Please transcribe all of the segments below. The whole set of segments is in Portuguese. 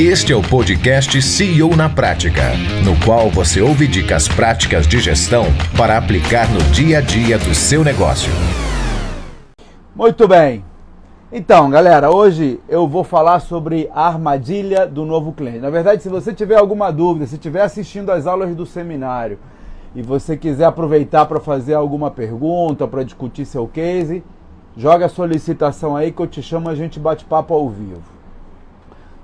Este é o podcast CEO na Prática, no qual você ouve dicas práticas de gestão para aplicar no dia a dia do seu negócio. Muito bem. Então, galera, hoje eu vou falar sobre a armadilha do novo cliente. Na verdade, se você tiver alguma dúvida, se estiver assistindo às aulas do seminário e você quiser aproveitar para fazer alguma pergunta, para discutir seu case, joga a solicitação aí que eu te chamo, a gente bate papo ao vivo.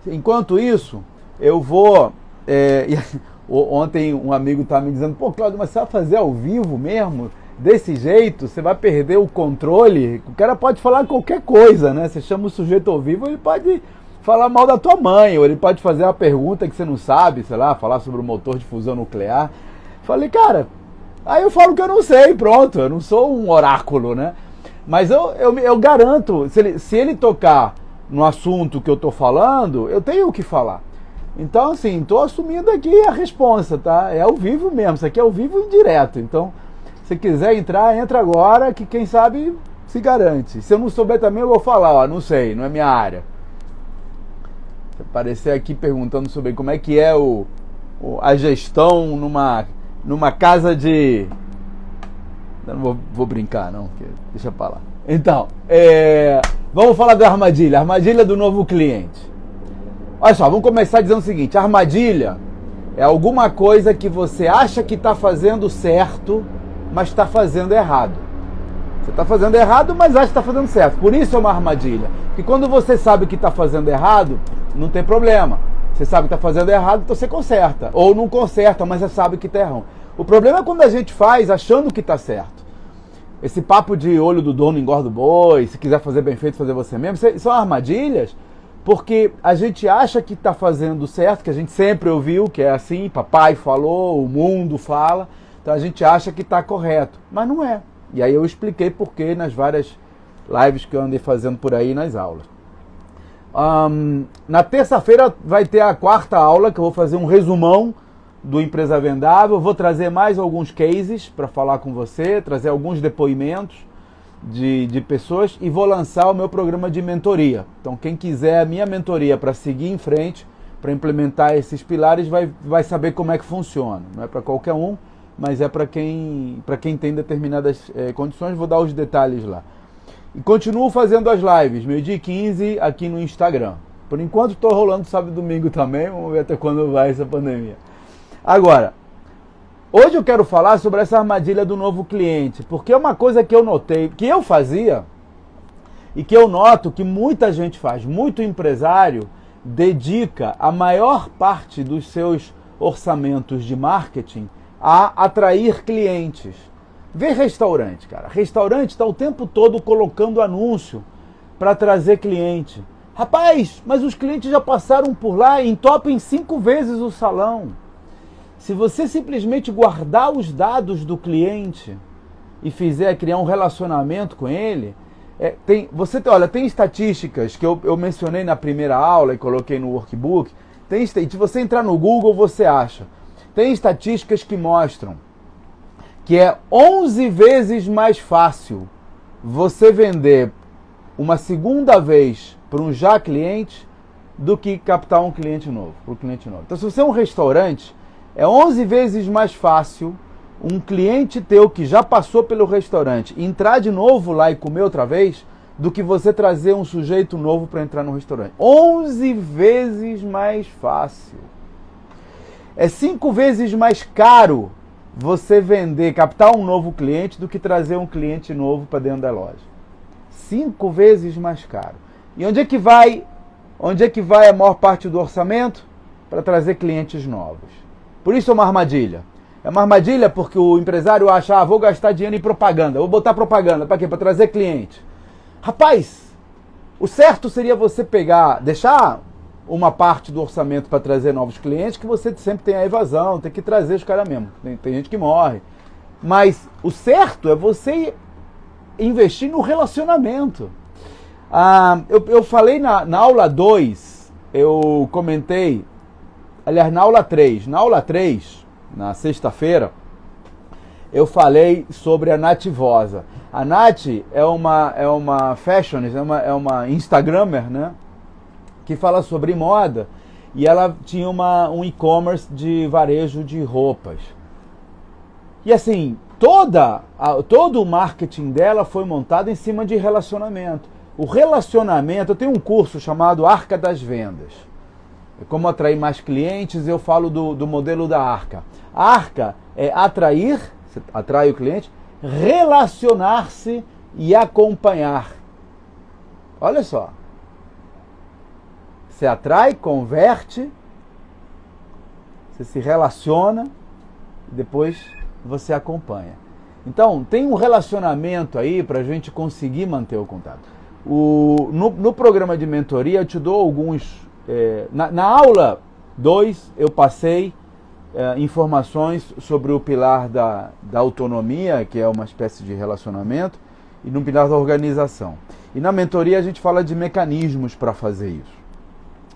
Enquanto isso, eu vou. É, ontem um amigo estava me dizendo: pô, Claudio, mas você vai fazer ao vivo mesmo? Desse jeito, você vai perder o controle. O cara pode falar qualquer coisa, né? Você chama o sujeito ao vivo, ele pode falar mal da tua mãe, ou ele pode fazer uma pergunta que você não sabe, sei lá, falar sobre o motor de fusão nuclear. Falei, cara, aí eu falo que eu não sei, pronto, eu não sou um oráculo, né? Mas eu, eu, eu garanto, se ele, se ele tocar no assunto que eu estou falando, eu tenho o que falar. Então, assim, estou assumindo aqui a responsa, tá? É ao vivo mesmo, isso aqui é ao vivo e direto. Então, se quiser entrar, entra agora, que quem sabe se garante. Se eu não souber também, eu vou falar, ó, não sei, não é minha área. Aparecer aqui perguntando sobre como é que é o, o a gestão numa, numa casa de. não vou, vou brincar, não, deixa pra lá. Então, é, vamos falar da armadilha, armadilha do novo cliente. Olha só, vamos começar dizendo o seguinte: armadilha é alguma coisa que você acha que está fazendo certo, mas está fazendo errado. Você está fazendo errado, mas acha que está fazendo certo. Por isso é uma armadilha. Porque quando você sabe que está fazendo errado, não tem problema. Você sabe que está fazendo errado, então você conserta. Ou não conserta, mas você sabe que está errado. O problema é quando a gente faz achando que está certo. Esse papo de olho do dono engorda o boi, se quiser fazer bem feito, fazer você mesmo, são armadilhas, porque a gente acha que está fazendo certo, que a gente sempre ouviu que é assim, papai falou, o mundo fala, então a gente acha que está correto, mas não é. E aí eu expliquei por que nas várias lives que eu andei fazendo por aí nas aulas. Um, na terça-feira vai ter a quarta aula, que eu vou fazer um resumão do Empresa Vendável. Vou trazer mais alguns cases para falar com você, trazer alguns depoimentos de, de pessoas e vou lançar o meu programa de mentoria. Então, quem quiser a minha mentoria para seguir em frente, para implementar esses pilares, vai, vai saber como é que funciona. Não é para qualquer um, mas é para quem, quem tem determinadas é, condições. Vou dar os detalhes lá. E continuo fazendo as lives, meio-dia 15 aqui no Instagram. Por enquanto estou rolando sábado e domingo também, vamos ver até quando vai essa pandemia. Agora, hoje eu quero falar sobre essa armadilha do novo cliente, porque é uma coisa que eu notei, que eu fazia e que eu noto que muita gente faz, muito empresário dedica a maior parte dos seus orçamentos de marketing a atrair clientes. Vê restaurante, cara. Restaurante está o tempo todo colocando anúncio para trazer cliente. Rapaz, mas os clientes já passaram por lá e entopem cinco vezes o salão. Se você simplesmente guardar os dados do cliente e fizer criar um relacionamento com ele, é, tem, você olha, tem estatísticas que eu, eu mencionei na primeira aula e coloquei no workbook. Tem, se você entrar no Google, você acha. Tem estatísticas que mostram que é 11 vezes mais fácil você vender uma segunda vez para um já cliente do que captar um cliente novo, para cliente novo. Então, se você é um restaurante, é 11 vezes mais fácil um cliente teu que já passou pelo restaurante entrar de novo lá e comer outra vez do que você trazer um sujeito novo para entrar no restaurante. 11 vezes mais fácil. É cinco vezes mais caro você vender, captar um novo cliente do que trazer um cliente novo para dentro da loja. Cinco vezes mais caro. E onde é que vai? Onde é que vai a maior parte do orçamento? Para trazer clientes novos. Por isso é uma armadilha. É uma armadilha porque o empresário acha, ah, vou gastar dinheiro em propaganda, vou botar propaganda, para quê? Para trazer cliente. Rapaz, o certo seria você pegar, deixar uma parte do orçamento para trazer novos clientes, que você sempre tem a evasão, tem que trazer os caras mesmo. Tem, tem gente que morre. Mas o certo é você investir no relacionamento. Ah, eu, eu falei na, na aula 2, eu comentei aliás, na aula 3, na aula 3, na sexta-feira, eu falei sobre a Nativosa. A Nath é uma, é uma fashionista, é uma, é uma Instagrammer, né? Que fala sobre moda. e ela tinha uma, um e-commerce de varejo de roupas. E assim, toda a, todo o marketing dela foi montado em cima de relacionamento. O relacionamento, eu tenho um curso chamado Arca das Vendas. É como atrair mais clientes, eu falo do, do modelo da arca. A arca é atrair, atrai o cliente, relacionar-se e acompanhar. Olha só. Você atrai, converte, você se relaciona depois você acompanha. Então, tem um relacionamento aí para a gente conseguir manter o contato. O, no, no, programa de mentoria, eu te dou alguns. É, na, na, aula 2, eu passei é, informações sobre o pilar da, da autonomia, que é uma espécie de relacionamento, e no pilar da organização. E na mentoria, a gente fala de mecanismos para fazer isso.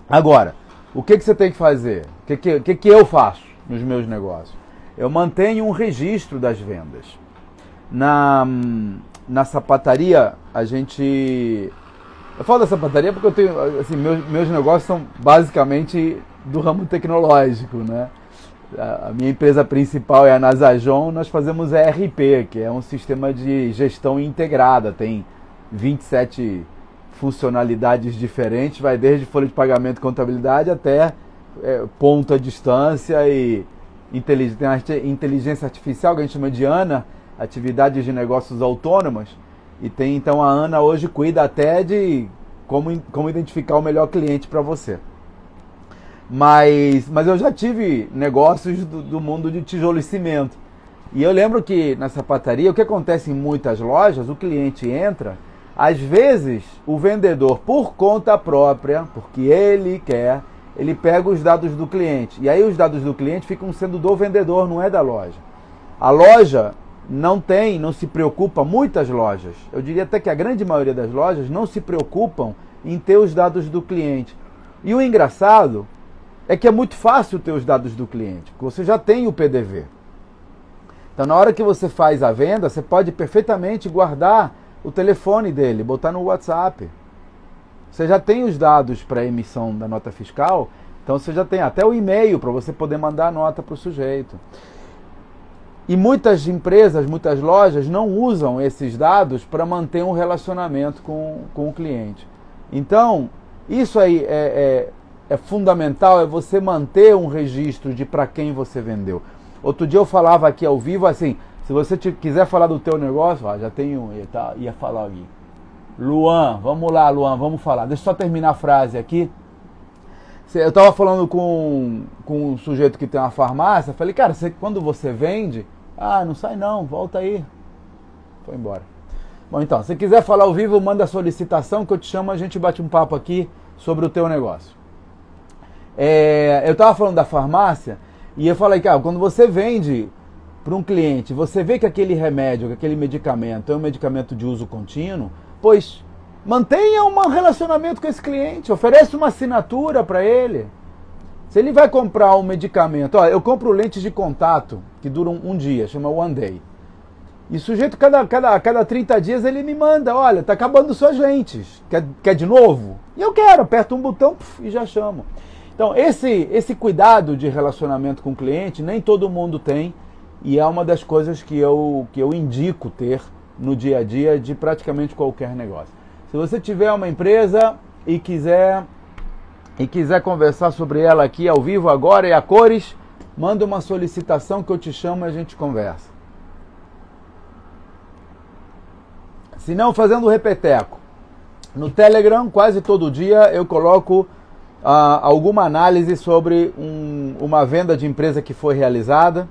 Agora, o que, que você tem que fazer? O que, que, que, que eu faço nos meus negócios? Eu mantenho um registro das vendas. Na, na sapataria, a gente. Eu falo sapataria porque eu tenho. Assim, meus, meus negócios são basicamente do ramo tecnológico, né? A minha empresa principal é a Nasajon, nós fazemos ERP, que é um sistema de gestão integrada, tem 27 funcionalidades diferentes, vai desde folha de pagamento e contabilidade até é, ponto à distância e inteligência artificial, que a gente chama de ANA, atividades de negócios autônomas. E tem então a ANA hoje cuida até de como, como identificar o melhor cliente para você. Mas, mas eu já tive negócios do, do, mundo de tijolo e cimento. E eu lembro que na sapataria, o que acontece em muitas lojas, o cliente entra, às vezes o vendedor, por conta própria, porque ele quer, ele pega os dados do cliente. E aí os dados do cliente ficam sendo do vendedor, não é da loja. A loja não tem, não se preocupa, muitas lojas, eu diria até que a grande maioria das lojas não se preocupam em ter os dados do cliente. E o engraçado é que é muito fácil ter os dados do cliente, porque você já tem o PDV. Então, na hora que você faz a venda, você pode perfeitamente guardar o telefone dele, botar no WhatsApp. Você já tem os dados para emissão da nota fiscal, então você já tem até o e-mail para você poder mandar a nota para o sujeito. E muitas empresas, muitas lojas não usam esses dados para manter um relacionamento com, com o cliente. Então, isso aí é, é, é fundamental, é você manter um registro de para quem você vendeu. Outro dia eu falava aqui ao vivo assim, se você te, quiser falar do teu negócio, ó, já tem um, tá, ia falar aqui. Luan, vamos lá, Luan, vamos falar. Deixa eu só terminar a frase aqui. Eu estava falando com, com um sujeito que tem uma farmácia, falei, cara, você, quando você vende, ah, não sai não, volta aí. Foi embora. Bom, então, se quiser falar ao vivo, manda a solicitação que eu te chamo, a gente bate um papo aqui sobre o teu negócio. É, eu estava falando da farmácia e eu falei, cara, quando você vende para um cliente, você vê que aquele remédio, que aquele medicamento é um medicamento de uso contínuo, pois mantenha um relacionamento com esse cliente, ofereça uma assinatura para ele. Se ele vai comprar um medicamento, ó, eu compro lentes de contato que duram um dia, chama One Day. E o sujeito, cada, cada, cada 30 dias, ele me manda: olha, tá acabando suas lentes, quer, quer de novo? E eu quero, aperto um botão puf, e já chamo. Então, esse, esse cuidado de relacionamento com o cliente, nem todo mundo tem, e é uma das coisas que eu, que eu indico ter no dia a dia de praticamente qualquer negócio. Se você tiver uma empresa e quiser e quiser conversar sobre ela aqui ao vivo agora e a cores, manda uma solicitação que eu te chamo e a gente conversa. Se não, fazendo repeteco. No Telegram, quase todo dia eu coloco ah, alguma análise sobre um, uma venda de empresa que foi realizada.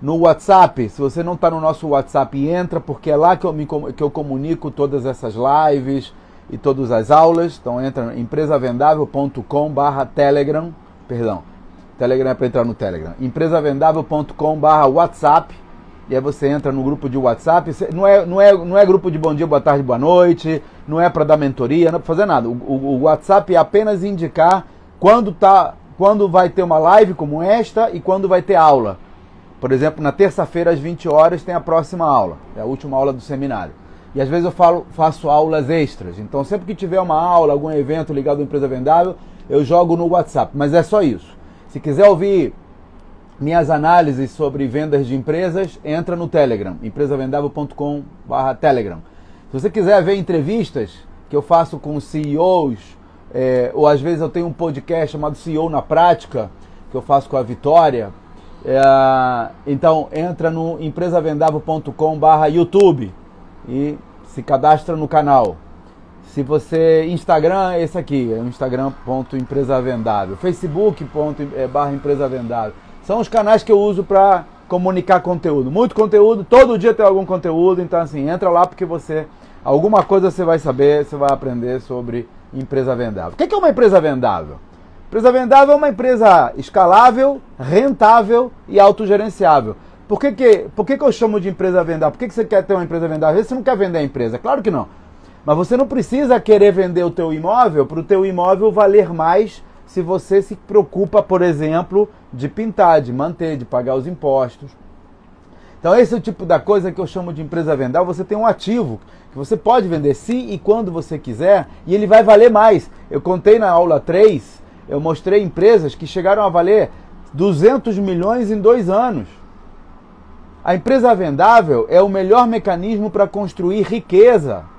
No WhatsApp, se você não está no nosso WhatsApp, entra, porque é lá que eu, me, que eu comunico todas essas lives, e todas as aulas. Então entra em empresavendável.com barra Telegram, perdão, Telegram é para entrar no Telegram, empresavendável.com barra WhatsApp, e aí você entra no grupo de WhatsApp, não é, não é, não é grupo de bom dia, boa tarde, boa noite, não é para dar mentoria, não é para fazer nada. O, o, o, WhatsApp é apenas indicar quando, tá, quando vai ter uma live como esta e quando vai ter aula. Por exemplo, na terça-feira às 20 horas tem a próxima aula, é a última aula do seminário. E às vezes eu falo, faço aulas extras. Então, sempre que tiver uma aula, algum evento ligado à empresa vendável, eu jogo no WhatsApp, mas é só isso. Se quiser ouvir minhas análises sobre vendas de empresas, entra no Telegram, empresavendável.com/telegram. Se você quiser ver entrevistas que eu faço com CEOs, é, ou às vezes eu tenho um podcast chamado CEO na Prática, que eu faço com a Vitória. É, então entra no empresavendável.com/youtube e se cadastra no canal. Se você Instagram, esse aqui, é instagram.empresavendável, facebook.empresavendável. São os canais que eu uso para comunicar conteúdo. Muito conteúdo, todo dia tem algum conteúdo, então assim, entra lá porque você alguma coisa você vai saber, você vai aprender sobre empresa vendável. O que é uma empresa vendável? Empresa vendável é uma empresa escalável, rentável e autogerenciável. Por que, que, por que, que eu chamo de empresa vendável? Por que, que você quer ter uma empresa vendável? Você não quer vender a empresa, claro que não. Mas você não precisa querer vender o teu imóvel para o teu imóvel valer mais se você se preocupa, por exemplo, de pintar, de manter, de pagar os impostos. Então esse é o tipo da coisa que eu chamo de empresa vendável. Você tem um ativo que você pode vender se e quando você quiser e ele vai valer mais. Eu contei na aula 3, eu mostrei empresas que chegaram a valer 200 milhões em dois anos. A empresa vendável é o melhor mecanismo para construir riqueza.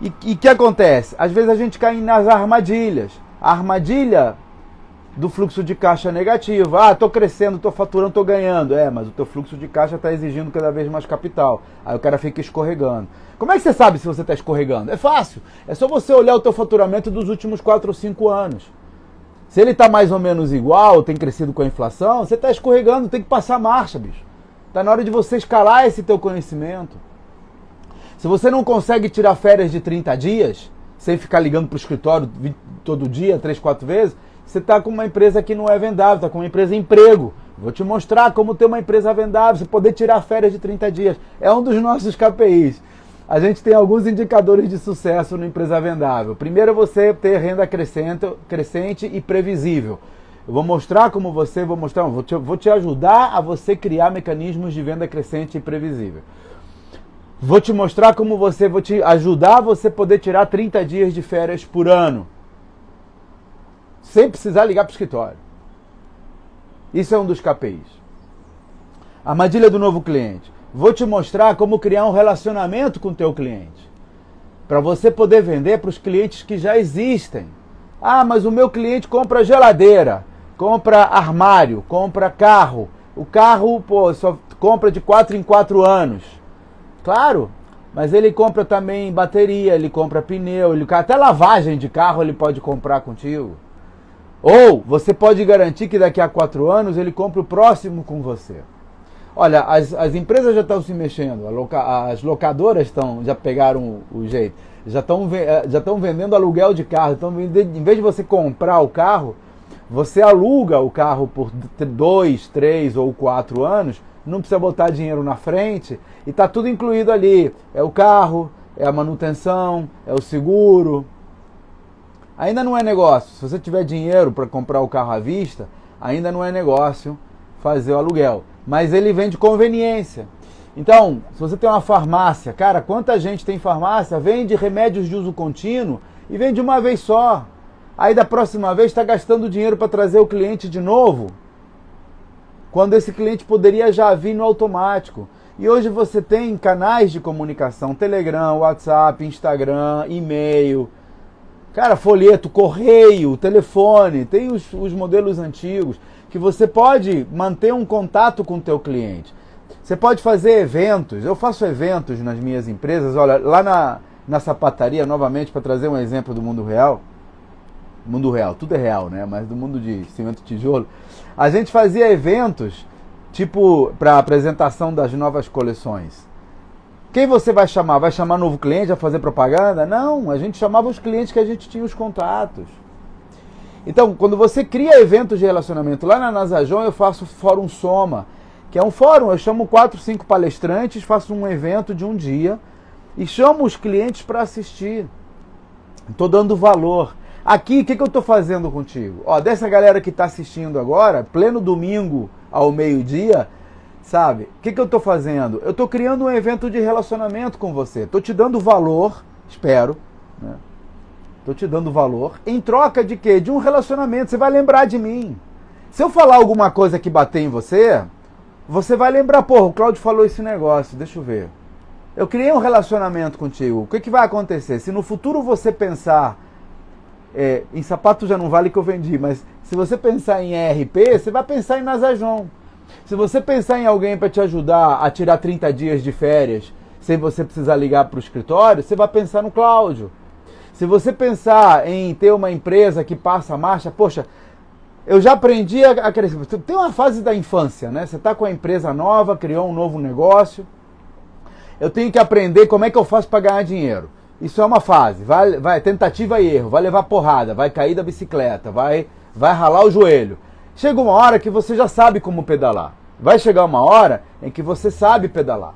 E o que acontece? Às vezes a gente cai nas armadilhas. A armadilha do fluxo de caixa negativo. Ah, estou crescendo, estou faturando, estou ganhando. É, mas o teu fluxo de caixa está exigindo cada vez mais capital. Aí o cara fica escorregando. Como é que você sabe se você está escorregando? É fácil. É só você olhar o teu faturamento dos últimos 4 ou 5 anos. Se ele está mais ou menos igual, tem crescido com a inflação, você está escorregando, tem que passar marcha, bicho. Está na hora de você escalar esse teu conhecimento. Se você não consegue tirar férias de 30 dias, sem ficar ligando para o escritório todo dia, três, quatro vezes, você está com uma empresa que não é vendável, está com uma empresa emprego. Vou te mostrar como ter uma empresa vendável, você poder tirar férias de 30 dias. É um dos nossos KPIs. A gente tem alguns indicadores de sucesso no empresa vendável. Primeiro, você ter renda crescente, crescente e previsível. Eu vou mostrar como você, vou mostrar, vou te, vou te ajudar a você criar mecanismos de venda crescente e previsível. Vou te mostrar como você, vou te ajudar a você poder tirar 30 dias de férias por ano. Sem precisar ligar para o escritório. Isso é um dos KPIs. Armadilha do novo cliente. Vou te mostrar como criar um relacionamento com o teu cliente. Para você poder vender para os clientes que já existem. Ah, mas o meu cliente compra geladeira, compra armário, compra carro. O carro, pô, só compra de 4 em 4 anos. Claro, mas ele compra também bateria, ele compra pneu, ele até lavagem de carro ele pode comprar contigo. Ou você pode garantir que daqui a quatro anos ele compre o próximo com você. Olha, as, as empresas já estão se mexendo, loca, as locadoras estão, já pegaram o, o jeito, já estão eh, já vendendo aluguel de carro. Então, em vez de você comprar o carro, você aluga o carro por dois, três ou quatro anos não precisa botar dinheiro na frente e está tudo incluído ali. É o carro, é a manutenção, é o seguro. Ainda não é negócio. Se você tiver dinheiro para comprar o carro à vista, ainda não é negócio fazer o aluguel. Mas ele vem de conveniência. Então, se você tem uma farmácia, cara, quanta gente tem farmácia, vende remédios de uso contínuo e vende uma vez só. Aí da próxima vez está gastando dinheiro para trazer o cliente de novo quando esse cliente poderia já vir no automático. E hoje você tem canais de comunicação, Telegram, WhatsApp, Instagram, e-mail, cara, folheto, correio, telefone, tem os, os modelos antigos que você pode manter um contato com o teu cliente. Você pode fazer eventos, eu faço eventos nas minhas empresas, olha, lá na, na sapataria, novamente, para trazer um exemplo do mundo real, mundo real, tudo é real, né? Mas do mundo de cimento tijolo, a gente fazia eventos tipo para apresentação das novas coleções. Quem você vai chamar? Vai chamar novo cliente a fazer propaganda? Não, a gente chamava os clientes que a gente tinha os contatos. Então, quando você cria eventos de relacionamento, lá na Nasajon eu faço Fórum Soma, que é um fórum, eu chamo quatro, cinco palestrantes, faço um evento de um dia e chamo os clientes para assistir. Estou dando valor. Aqui, o que, que eu estou fazendo contigo? Ó, dessa galera que está assistindo agora, pleno domingo ao meio-dia, sabe? O que, que eu estou fazendo? Eu estou criando um evento de relacionamento com você. Estou te dando valor, espero, né? Estou te dando valor. Em troca de quê? De um relacionamento. Você vai lembrar de mim. Se eu falar alguma coisa que bater em você, você vai lembrar, porra, o Claudio falou esse negócio, deixa eu ver. Eu criei um relacionamento contigo. O que, que vai acontecer? Se no futuro você pensar. É, em sapato já não vale que eu vendi, mas se você pensar em ERP, você vai pensar em Nazajon. Se você pensar em alguém para te ajudar a tirar 30 dias de férias sem você precisar ligar para o escritório, você vai pensar no Cláudio. Se você pensar em ter uma empresa que passa a marcha, poxa, eu já aprendi a, crescer. Tem uma fase da infância, né? Você está com a empresa nova, criou um novo negócio. Eu tenho que aprender como é que eu faço para ganhar dinheiro. Isso é uma fase. Vai, vai tentativa e erro, vai levar porrada, vai cair da bicicleta, vai, vai ralar o joelho. Chega uma hora que você já sabe como pedalar. Vai chegar uma hora em que você sabe pedalar.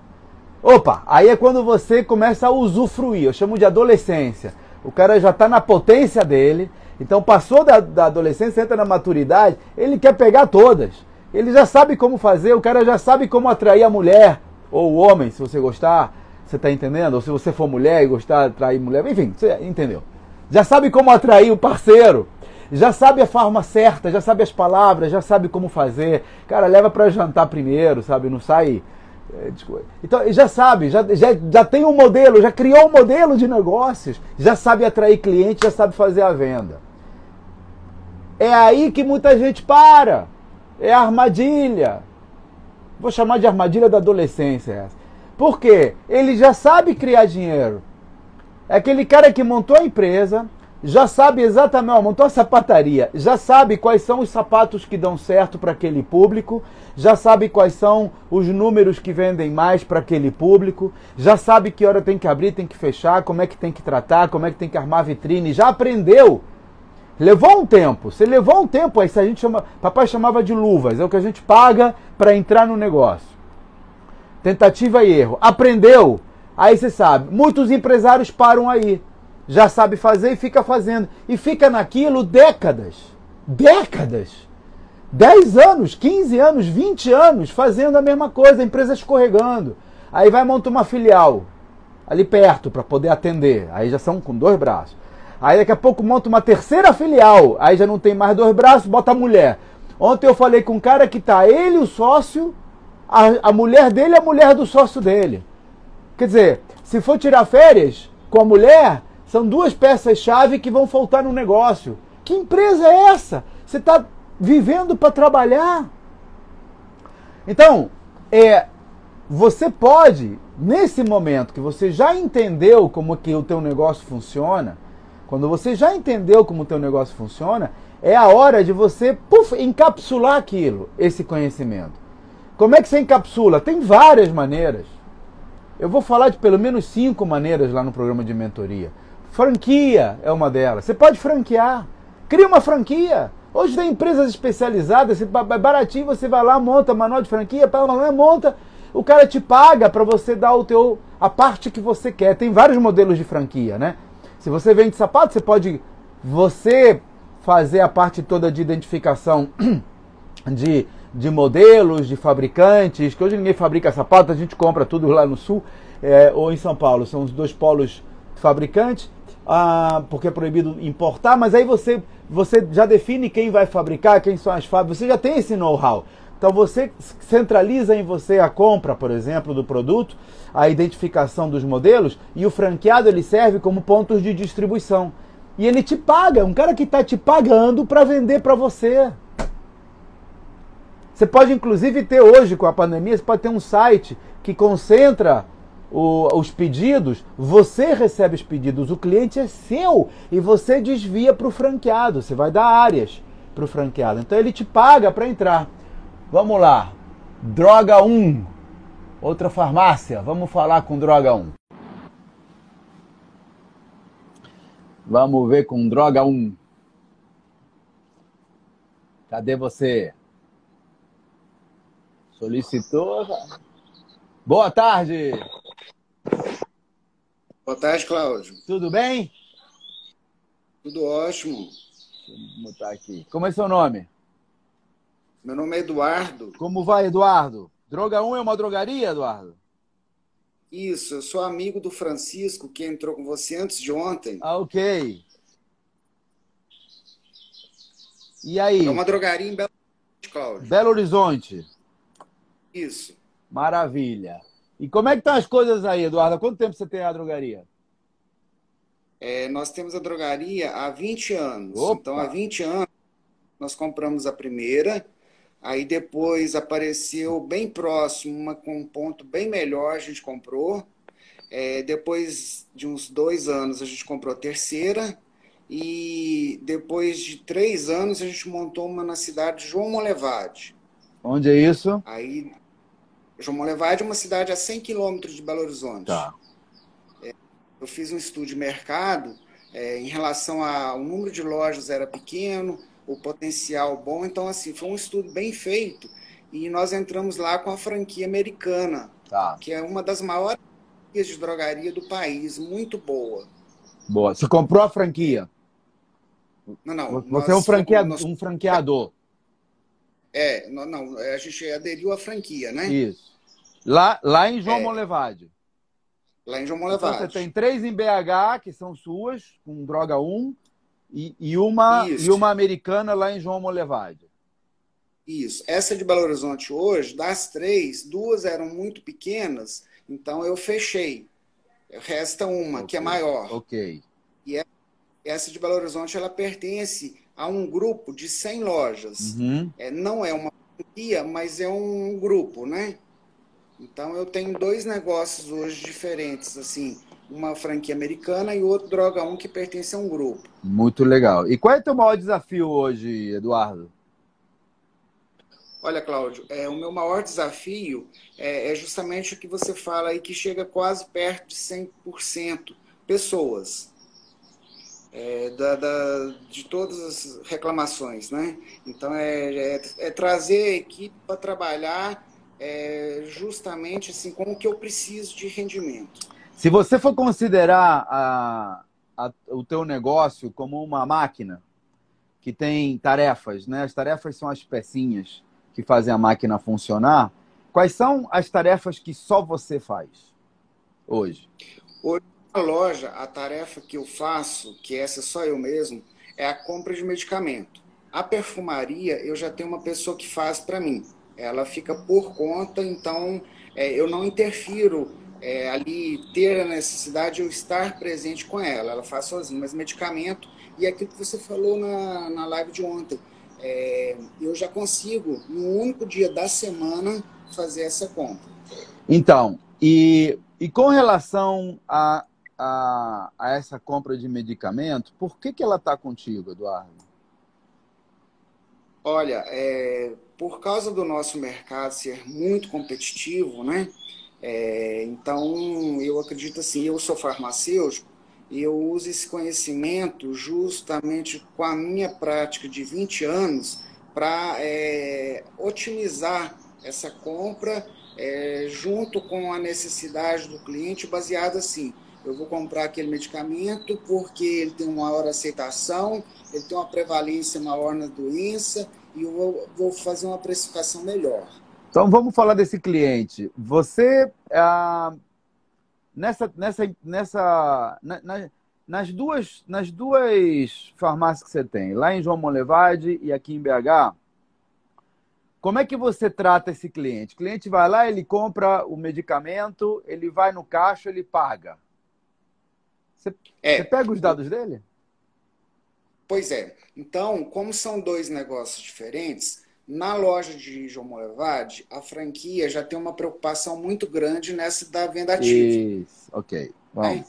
Opa, aí é quando você começa a usufruir. Eu chamo de adolescência. O cara já está na potência dele. Então passou da, da adolescência, entra na maturidade, ele quer pegar todas. Ele já sabe como fazer, o cara já sabe como atrair a mulher, ou o homem, se você gostar. Você está entendendo? Ou se você for mulher e gostar de atrair mulher, enfim, você entendeu. Já sabe como atrair o parceiro já sabe a forma certa, já sabe as palavras, já sabe como fazer. Cara, leva para jantar primeiro, sabe? Não sai. É, então, já sabe, já, já, já tem um modelo, já criou um modelo de negócios, já sabe atrair cliente, já sabe fazer a venda. É aí que muita gente para. É a armadilha. Vou chamar de armadilha da adolescência essa. Por quê? Ele já sabe criar dinheiro. É aquele cara que montou a empresa, já sabe exatamente, ó, montou a sapataria, já sabe quais são os sapatos que dão certo para aquele público, já sabe quais são os números que vendem mais para aquele público, já sabe que hora tem que abrir, tem que fechar, como é que tem que tratar, como é que tem que armar vitrine, já aprendeu. Levou um tempo, você levou um tempo, aí a gente chama, papai chamava de luvas, é o que a gente paga para entrar no negócio. Tentativa e erro. Aprendeu, aí você sabe. Muitos empresários param aí já sabe fazer e fica fazendo. E fica naquilo décadas. Décadas. 10 anos, 15 anos, 20 anos fazendo a mesma coisa, a empresa escorregando. Aí vai montar uma filial ali perto para poder atender. Aí já são com dois braços. Aí daqui a pouco monta uma terceira filial. Aí já não tem mais dois braços, bota a mulher. Ontem eu falei com um cara que tá ele, o sócio, a, a mulher dele e a mulher do sócio dele. Quer dizer, se for tirar férias com a mulher, são duas peças-chave que vão faltar no negócio. Que empresa é essa? Você está vivendo para trabalhar? Então, é, você pode, nesse momento que você já entendeu como que o teu negócio funciona, quando você já entendeu como o teu negócio funciona, é a hora de você puff, encapsular aquilo, esse conhecimento. Como é que você encapsula? Tem várias maneiras. Eu vou falar de pelo menos cinco maneiras lá no programa de mentoria. Franquia é uma delas. Você pode franquear. Cria uma franquia. Hoje tem empresas especializadas, é baratinho, você vai lá, monta manual de franquia, monta, o cara te paga para você dar o teu a parte que você quer. Tem vários modelos de franquia, né? Se você vende sapato, você pode você fazer a parte toda de identificação de, de modelos, de fabricantes, que hoje ninguém fabrica sapato, a gente compra tudo lá no sul é, ou em São Paulo. São os dois polos fabricantes ah, porque é proibido importar, mas aí você, você já define quem vai fabricar, quem são as fábricas, você já tem esse know-how. Então você centraliza em você a compra, por exemplo, do produto, a identificação dos modelos e o franqueado ele serve como pontos de distribuição. E ele te paga, um cara que está te pagando para vender para você. Você pode inclusive ter hoje com a pandemia, você pode ter um site que concentra o, os pedidos, você recebe os pedidos, o cliente é seu e você desvia para o franqueado, você vai dar áreas para o franqueado. Então ele te paga para entrar. Vamos lá, Droga 1, outra farmácia, vamos falar com Droga 1. Vamos ver com Droga 1. Cadê você? Solicitou. Boa tarde. Boa tarde, Cláudio. Tudo bem? Tudo ótimo. Deixa eu botar aqui. Como é seu nome? Meu nome é Eduardo. Como vai, Eduardo? Droga 1 é uma drogaria, Eduardo? Isso, eu sou amigo do Francisco, que entrou com você antes de ontem. Ah, ok. E aí? É uma drogaria em Belo Horizonte, Cláudio. Belo Horizonte. Isso. Maravilha. E como é que estão as coisas aí, Eduardo? Há quanto tempo você tem a drogaria? É, nós temos a drogaria há 20 anos. Opa. Então, há 20 anos, nós compramos a primeira. Aí depois apareceu bem próximo, uma com um ponto bem melhor, a gente comprou. É, depois de uns dois anos, a gente comprou a terceira. E depois de três anos, a gente montou uma na cidade de João Molevade. Onde é isso? Aí, João Molevade é uma cidade a 100 quilômetros de Belo Horizonte. Tá. Eu fiz um estudo de mercado é, em relação ao número de lojas era pequeno, o potencial bom. Então, assim, foi um estudo bem feito e nós entramos lá com a franquia americana, Tá. que é uma das maiores franquias de drogaria do país, muito boa. Boa. Você comprou a franquia? Não, não. Você é um, franquea... nós- um franqueador. É, não, não, a gente aderiu à franquia, né? Isso. Lá, lá em João É. Molevade. Lá em João Então Molevade. você tem três em BH, que são suas, com droga 1, e, e, uma, Isso. e uma americana lá em João Molevade. Isso. Essa de Belo Horizonte hoje, das três, duas eram muito pequenas, então eu fechei. Resta uma, que é maior. Ok. Essa de Belo Horizonte, ela pertence a um grupo de 100 lojas. Uhum. É, não é uma franquia, mas é um grupo, né? Então eu tenho dois negócios hoje diferentes, assim, uma franquia americana e outro Droga 1 que pertence a um grupo. Muito legal. E qual é o teu maior desafio hoje, Eduardo? Olha, Cláudio, é, o meu maior desafio é, é justamente o que você fala aí, que chega quase perto de 100% pessoas. É, da, da- de todas as reclamações, né? Então, é, é- é trazer a equipe para trabalhar é, justamente assim, com o que eu preciso de rendimento. Se você for considerar a- a- o teu negócio como uma máquina que tem tarefas, né? As tarefas são as pecinhas que fazem a máquina funcionar. Quais são as tarefas que só você faz hoje? Na loja, a tarefa que eu faço, que essa é só eu mesmo, é a compra de medicamento. A perfumaria, eu já tenho uma pessoa que faz para mim. Ela fica por conta, então é, eu não interfiro é, ali, ter a necessidade de eu estar presente com ela. Ela faz sozinha. Mas medicamento, e aquilo que você falou na, na live de ontem, é, eu já consigo, no único dia da semana, fazer essa compra. Então, e, e com relação a, a, a essa compra de medicamento, por que, que ela está contigo, Eduardo? Olha, é, por causa do nosso mercado ser muito competitivo, né? É, então, eu acredito assim, eu sou farmacêutico e eu uso esse conhecimento justamente com a minha prática de 20 anos para é, otimizar essa compra é, junto com a necessidade do cliente, baseado assim, eu vou comprar aquele medicamento porque ele tem uma maior aceitação, ele tem uma prevalência maior na doença e eu vou, fazer uma precificação melhor. Então vamos falar desse cliente. Você ah, nessa nessa nessa na- na- nas duas nas duas farmácias que você tem, lá em João Molevade e aqui em BH, como é que você trata esse cliente? O cliente vai lá, ele compra o medicamento, ele vai no caixa, ele paga. Você, É. você pega os dados dele? Pois é. Então, como são dois negócios diferentes, na loja de João Molevade, a franquia já tem uma preocupação muito grande nessa da venda ativa. Isso, ok. Vamos. né?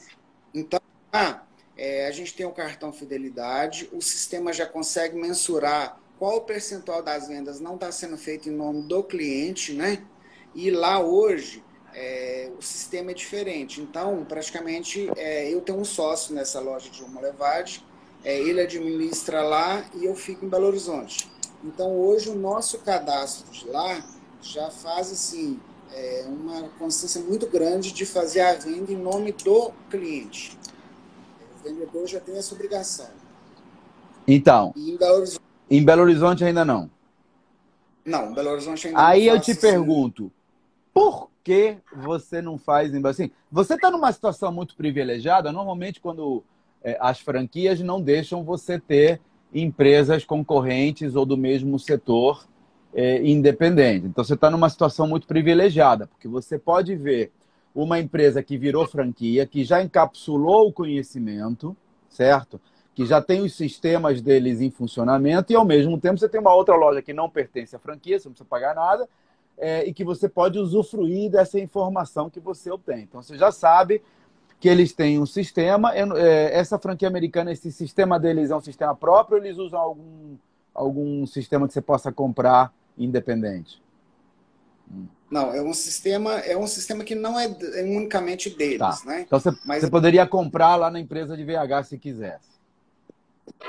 Então, ah, é, a gente tem o cartão fidelidade, o sistema já consegue mensurar qual o percentual das vendas não está sendo feito em nome do cliente, né? E lá hoje é, o sistema é diferente. Então, praticamente, é, eu tenho um sócio nessa loja de João Molevade, é, ele administra lá e eu fico em Belo Horizonte. Então, hoje o nosso cadastro de lá já faz assim é, uma constância muito grande de fazer a venda em nome do cliente. O vendedor já tem essa obrigação. Então, E em Belo Horizonte, em Belo Horizonte ainda não. não, em Belo Horizonte ainda Aí não eu te assim. pergunto, por que você não faz em assim? Você está numa situação muito privilegiada. Normalmente, quando as franquias não deixam você ter empresas concorrentes ou do mesmo setor é, independente. Então você está numa situação muito privilegiada, porque você pode ver uma empresa que virou franquia, que já encapsulou o conhecimento, certo? Que já tem os sistemas deles em funcionamento, e ao mesmo tempo você tem uma outra loja que não pertence à franquia, você não precisa pagar nada, é, e que você pode usufruir dessa informação que você obtém. Então você já sabe que eles têm um sistema, é, essa franquia americana, esse sistema deles é um sistema próprio, eles usam algum, algum sistema que você possa comprar independente? Não, é um sistema, é um sistema que não é, é unicamente deles, tá. né? Então você, Mas... você poderia comprar lá na empresa de VH se quisesse.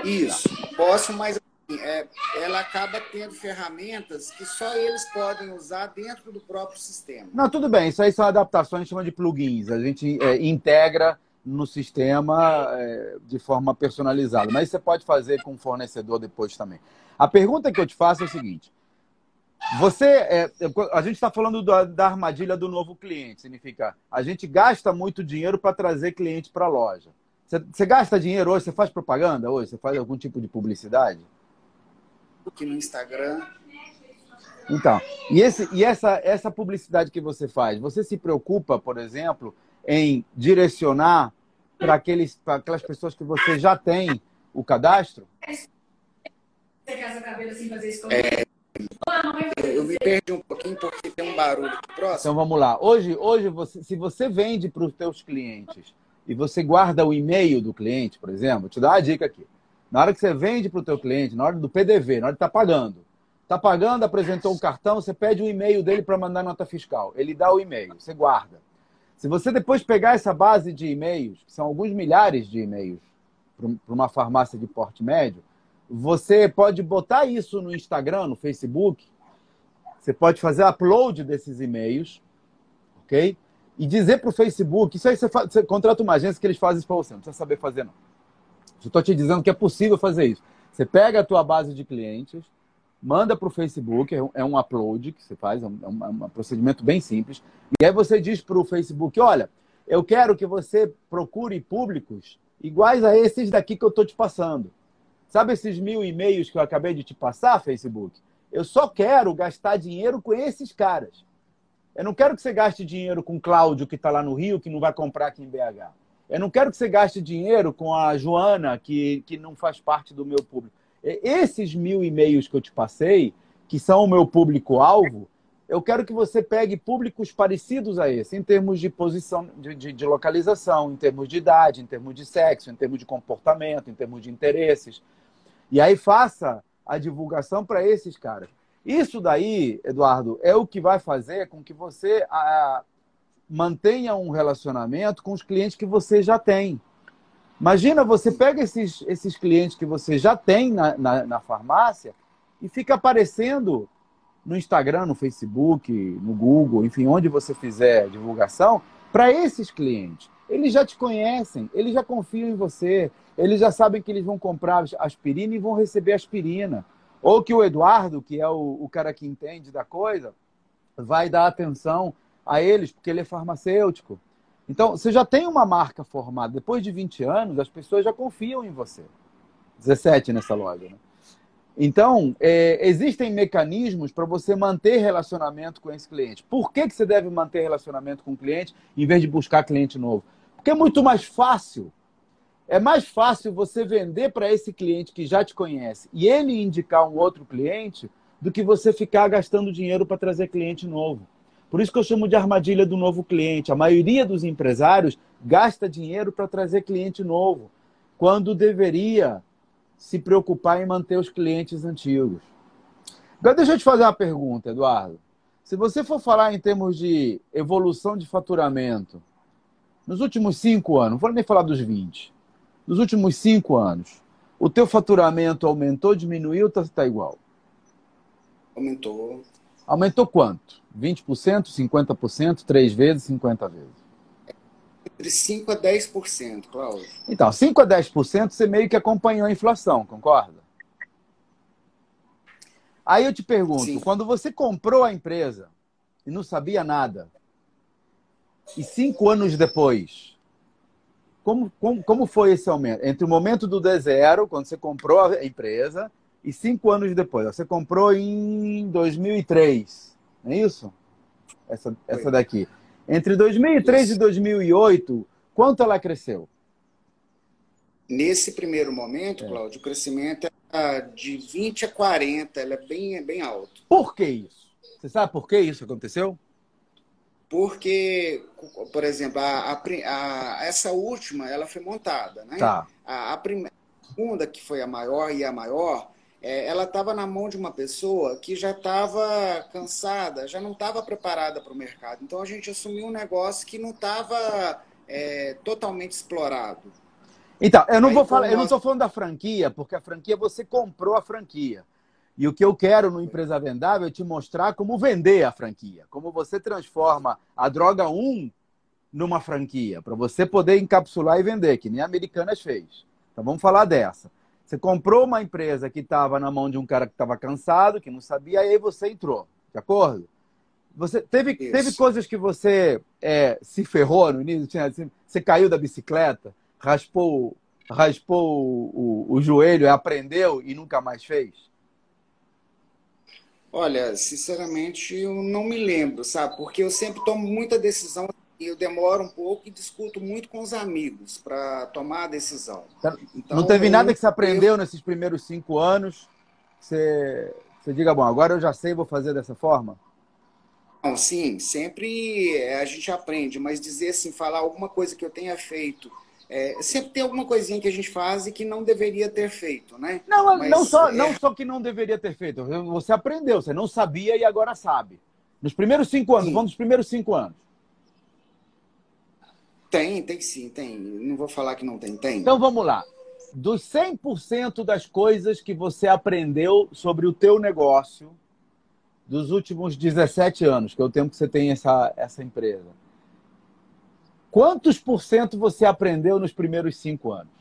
Isso, posso, mas é, ela acaba tendo ferramentas que só eles podem usar dentro do próprio sistema. Não, tudo bem, isso aí são adaptações, a gente chama de plugins. A gente é, integra no sistema é, de forma personalizada. Mas você pode fazer com o fornecedor depois também. A pergunta que eu te faço é a seguinte: você, é, a gente está falando da, da, armadilha do novo cliente. Significa, a gente gasta muito dinheiro para trazer cliente para a loja. Você, gasta dinheiro hoje? Você faz propaganda hoje? Você faz algum tipo de publicidade? Aqui no Instagram. Então, e, esse, e essa, essa publicidade que você faz, você se preocupa, por exemplo, em direcionar para aquelas pessoas que você já tem o cadastro? Você casa cabelo assim, fazer isso é, eu me perdi um pouquinho porque tem um barulho próximo. Então vamos lá. Hoje, hoje você, se você vende para os seus clientes e você guarda o e-mail do cliente, por exemplo, vou te dar uma dica aqui. Na hora que você vende para o teu cliente, na hora do PDV, na hora estar tá pagando, está pagando, apresentou um cartão, você pede o e-mail dele para mandar nota fiscal. Ele dá o e-mail, você guarda. Se você depois pegar essa base de e-mails, que são alguns milhares de e-mails para uma farmácia de porte médio, você pode botar isso no Instagram, no Facebook. Você pode fazer upload desses e-mails, ok? E dizer para o Facebook, isso aí você, faz, você, contrata uma agência que eles fazem isso para você, não precisa saber fazer não. Estou te dizendo que é possível fazer isso. Você pega a tua base de clientes, manda para o Facebook, é um, é um, upload que você faz, é um, é um, procedimento bem simples. E aí você diz para o Facebook, olha, eu quero que você procure públicos iguais a esses daqui que eu estou te passando. Sabe esses mil e-mails que eu acabei de te passar, Facebook? Eu só quero gastar dinheiro com esses caras. Eu não quero que você gaste dinheiro com Cláudio, que está lá no Rio, que não vai comprar aqui em BH. Eu não quero que você gaste dinheiro com a Joana, que, que não faz parte do meu público. Esses mil e-mails que eu te passei, que são o meu público-alvo, eu quero que você pegue públicos parecidos a esse, em termos de posição, de, de, de, localização, em termos de idade, em termos de sexo, em termos de comportamento, em termos de interesses. E aí faça a divulgação para esses caras. Isso daí, Eduardo, é o que vai fazer com que você a, mantenha um relacionamento com os clientes que você já tem. Imagina, você pega esses, esses clientes que você já tem na, na, na farmácia e fica aparecendo no Instagram, no Facebook, no Google, enfim, onde você fizer divulgação, para esses clientes. Eles já te conhecem, eles já confiam em você, eles já sabem que eles vão comprar aspirina e vão receber aspirina. Ou que o Eduardo, que é o, o cara que entende da coisa, vai dar atenção a eles, porque ele é farmacêutico. Então, você já tem uma marca formada. Depois de 20 anos, as pessoas já confiam em você. 17 nessa loja, né? Então, é, existem mecanismos para você manter relacionamento com esse cliente. Por que, que você deve manter relacionamento com o cliente em vez de buscar cliente novo? Porque é muito mais fácil é mais fácil você vender para esse cliente que já te conhece e ele indicar um outro cliente do que você ficar gastando dinheiro para trazer cliente novo. Por isso que eu chamo de armadilha do novo cliente. A maioria dos empresários gasta dinheiro para trazer cliente novo, quando deveria se preocupar em manter os clientes antigos. Agora, deixa eu te fazer uma pergunta, Eduardo. Se você for falar em termos de evolução de faturamento, nos últimos cinco anos, não vou nem falar dos 20, nos últimos cinco anos, o teu faturamento aumentou, diminuiu ou está igual? Aumentou. Aumentou quanto? 20%, 50%, três vezes, 50 vezes? Entre 5% a 10%, Cláudio. Então, 5% a 10% você meio que acompanhou a inflação, concorda? Aí eu te pergunto, Sim. quando você comprou a empresa e não sabia nada, e cinco anos depois como, como, como foi esse aumento? Entre o momento do D0, quando você comprou a empresa, e cinco anos depois. Você comprou em 2003, não é isso? Essa, essa daqui. Entre 2003 isso. e 2008, quanto ela cresceu? Nesse primeiro momento, é. Cláudio, o crescimento é de 20 a 40, ela é bem, é bem alto. Por que isso? Você sabe por que isso aconteceu? Porque, por exemplo, a, a, a, essa última ela foi montada, né? Tá. A, a primeira, segunda, que foi a maior e a maior, é, ela estava na mão de uma pessoa que já estava cansada, já não estava preparada para o mercado. Então a gente assumiu um negócio que não estava é, totalmente explorado. Então, eu não Aí, vou falar, eu não estou falando da franquia, porque a franquia você comprou a franquia. E o que eu quero no Empresa Vendável é te mostrar como vender a franquia, como você transforma a droga 1 numa franquia, para você poder encapsular e vender, que nem a Americanas fez. Então vamos falar dessa. Você comprou uma empresa que estava na mão de um cara que estava cansado, que não sabia, e aí você entrou, de acordo? Você teve, teve coisas que você é, se ferrou no início? Tinha, assim, você caiu da bicicleta, raspou, raspou o, o, o joelho, aprendeu e nunca mais fez? Olha, sinceramente, eu não me lembro, sabe? Porque eu sempre tomo muita decisão eu demoro um pouco e discuto muito com os amigos para tomar a decisão. Tá. Então, não teve nada que você aprendeu eu... nesses primeiros cinco anos? Você, você diga, bom, agora eu já sei, vou fazer dessa forma? Não, sim, sempre é, a gente aprende, mas dizer assim, falar alguma coisa que eu tenha feito, é, sempre tem alguma coisinha que a gente faz e que não deveria ter feito, né? Não, mas, não, só, é... não só que não deveria ter feito, você aprendeu, você não sabia e agora sabe. Nos primeiros cinco anos, sim. vamos nos primeiros cinco anos. Tem, tem sim, tem. Não vou falar que não tem, tem. Então vamos lá. Dos 100% das coisas que você aprendeu sobre o teu negócio dos últimos 17 anos, que é o tempo que você tem essa, essa empresa, quantos por cento você aprendeu nos primeiros cinco anos?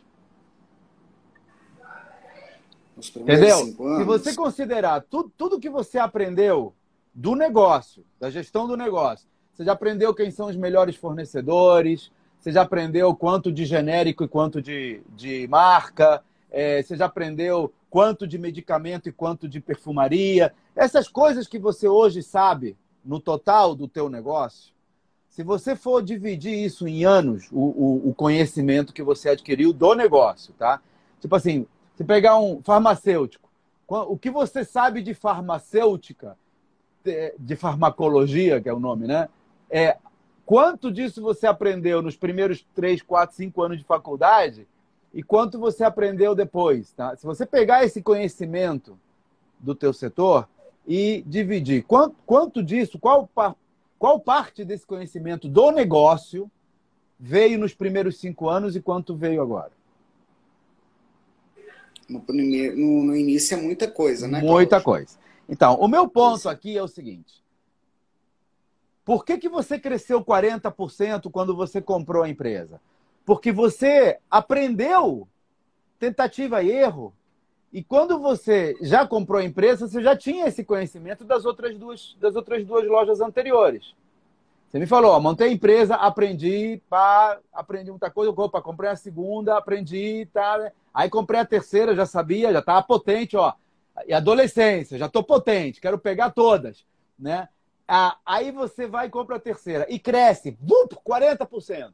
Entendeu? Se você considerar tudo, tudo que você aprendeu do negócio, da gestão do negócio, você já aprendeu quem são os melhores fornecedores, você já aprendeu quanto de genérico e quanto de, de marca? É, você já aprendeu quanto de medicamento e quanto de perfumaria? Essas coisas que você hoje sabe no total do teu negócio, se você for dividir isso em anos, o, o, o conhecimento que você adquiriu do negócio, tá? Tipo assim, se pegar um farmacêutico, o que você sabe de farmacêutica, de farmacologia, que é o nome, né? É Quanto disso você aprendeu nos primeiros 3, 4, 5 anos de faculdade e quanto você aprendeu depois, tá? Se você pegar esse conhecimento do teu setor e dividir, quanto, quanto disso, qual, qual parte desse conhecimento do negócio veio nos primeiros cinco anos e quanto veio agora? No, primeiro, no, no início é muita coisa, né? Muita Cláudio? coisa. Então, o meu ponto aqui é o seguinte: por que, que você cresceu 40% quando você comprou a empresa? Porque você aprendeu tentativa e erro. E quando você já comprou a empresa, você já tinha esse conhecimento das outras duas, das outras duas lojas anteriores. Você me falou, ó, montei a empresa, aprendi, pá, aprendi muita coisa, opa, comprei a segunda, aprendi, tá. Aí comprei a terceira, já sabia, já estava potente, ó. E adolescência, já estou potente, quero pegar todas, né? Ah, aí você vai e compra a terceira e cresce, bum, 40%.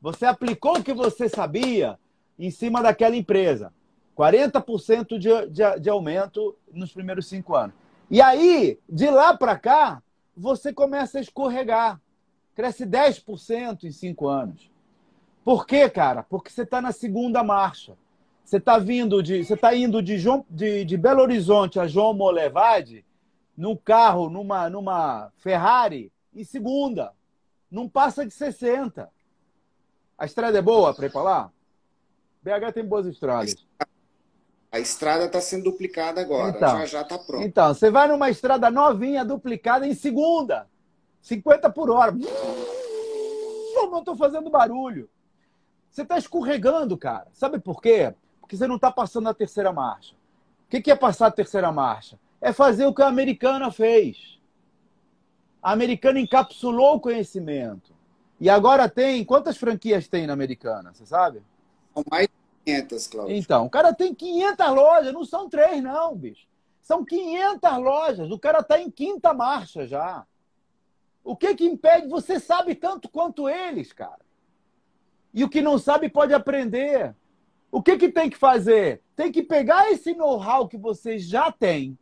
Você aplicou o que você sabia em cima daquela empresa. 40% de, de, de aumento nos primeiros cinco anos. E aí, de lá para cá, você começa a escorregar. Cresce 10% em cinco anos. Por quê, cara? Porque você está na segunda marcha. Você está vindo de. Você está indo de, João, de, de Belo Horizonte a João Molevade no carro, numa, numa Ferrari, em segunda. Não passa de 60. A estrada é boa para ir para lá? BH tem boas estradas. A estrada está sendo duplicada agora, então, já já está pronta. Então, você vai numa estrada novinha, duplicada em segunda. 50 por hora. Não estou fazendo barulho. Você está escorregando, cara. Sabe por quê? Porque você não está passando a terceira marcha. O que é passar a terceira marcha? É fazer o que a americana fez. A americana encapsulou o conhecimento. E agora tem. Quantas franquias tem na Americana? Você sabe? São mais de 500, Cláudio. Então, o cara tem 500 lojas, não são três, não, bicho. São 500 lojas. O cara está em quinta marcha já. O que que impede? Você sabe tanto quanto eles, cara. E o que não sabe pode aprender. O que que tem que fazer? Tem que pegar esse know-how que você já tem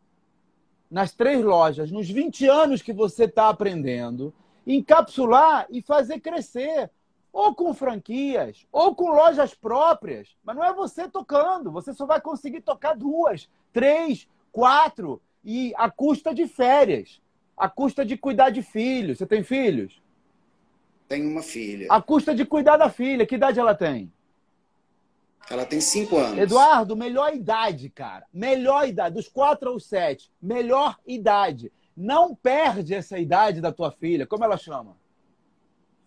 nas três lojas, nos 20 anos que você está aprendendo, encapsular e fazer crescer. Ou com franquias, ou com lojas próprias. Mas não é você tocando. Você só vai conseguir tocar duas, três, quatro. E a custa de férias. A custa de cuidar de filhos. Você tem filhos? Tenho uma filha. A custa de cuidar da filha. Que idade ela tem? Ela tem cinco anos. Eduardo, melhor idade, cara. Melhor idade. Dos quatro aos sete. Melhor idade. Não perde essa idade da tua filha. Como ela chama?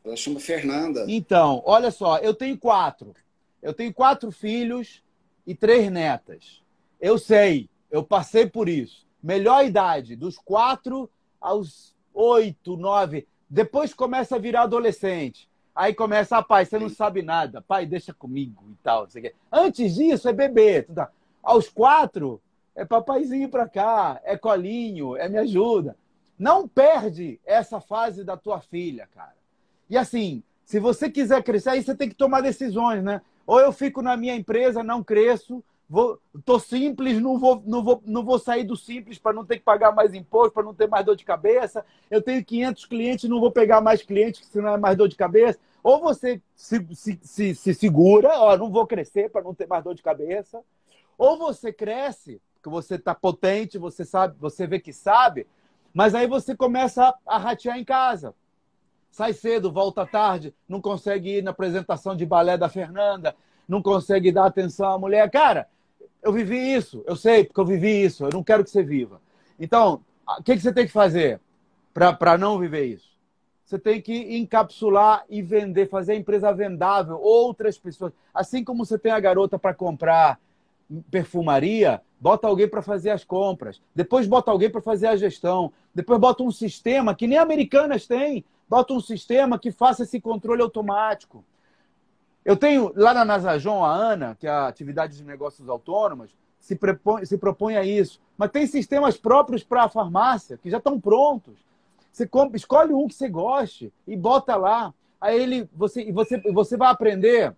Ela chama Fernanda. Então, olha só, eu tenho quatro. Eu tenho quatro filhos e três netas. Eu sei, eu passei por isso. Melhor idade, dos quatro aos oito, nove. Depois começa a virar adolescente. Aí começa, ah, pai, você não sabe nada. Pai, deixa comigo e tal. Antes disso, é bebê. Aos quatro, é papaizinho pra cá, é colinho, é me ajuda. Não perde essa fase da tua filha, cara. E assim, se você quiser crescer, aí você tem que tomar decisões, né? Ou eu fico na minha empresa, não cresço, vou, tô simples, não vou, não vou, não vou sair do simples para não ter que pagar mais imposto, para não ter mais dor de cabeça. Eu tenho 500 clientes, não vou pegar mais clientes, senão é mais dor de cabeça. Ou você se, se, se, se segura, ó, não vou crescer para não ter mais dor de cabeça. Ou você cresce, porque você está potente, você sabe, você vê que sabe, mas aí você começa a, a ratear em casa. Sai cedo, volta tarde, não consegue ir na apresentação de balé da Fernanda, não consegue dar atenção à mulher. Cara, eu vivi isso, eu sei, porque eu vivi isso, eu não quero que você viva. Então, o que, que você tem que fazer para não viver isso? Você tem que encapsular e vender, fazer a empresa vendável, outras pessoas. Assim como você tem a garota para comprar perfumaria, bota alguém para fazer as compras, depois bota alguém para fazer a gestão, depois bota um sistema que nem americanas têm, bota um sistema que faça esse controle automático. Eu tenho lá na Nasajon a Ana, que é a atividade de negócios autônomos, se, propõe, se propõe a isso. Mas tem sistemas próprios para a farmácia que já estão prontos. Você compra, escolhe um que você goste e bota lá. Aí ele, você, você, você vai aprender.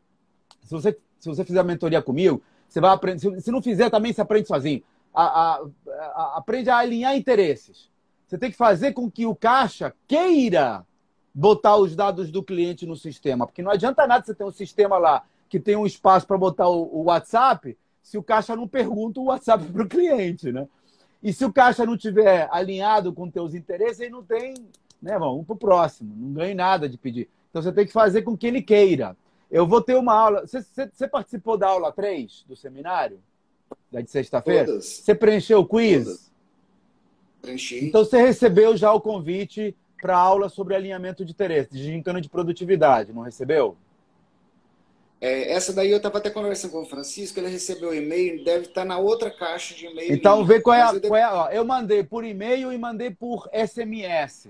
Se você, se você fizer a mentoria comigo, você vai aprender. Se, se não fizer também, você aprende sozinho. A, a, a, aprende a alinhar interesses. Você tem que fazer com que o caixa queira botar os dados do cliente no sistema. Porque não adianta nada você ter um sistema lá que tem um espaço para botar o, WhatsApp se o caixa não pergunta o WhatsApp para o cliente, né? E se o caixa não tiver alinhado com teus interesses, ele não tem, né? Vamos para o próximo, não ganha nada de pedir. Então você tem que fazer com que ele queira. Eu vou ter uma aula. Você, você, você participou da aula 3 do seminário? Da de sexta-feira? Você preencheu o quiz? Todas. Preenchi. Então você recebeu já o convite para aula sobre alinhamento de interesse, de gincana de produtividade, não recebeu? É, essa daí eu estava até conversando com o Francisco, ele recebeu o e-mail, deve estar tá na outra caixa de e-mail. Então, vê qual é a. Qual é a ó, eu mandei por e-mail e mandei por SMS.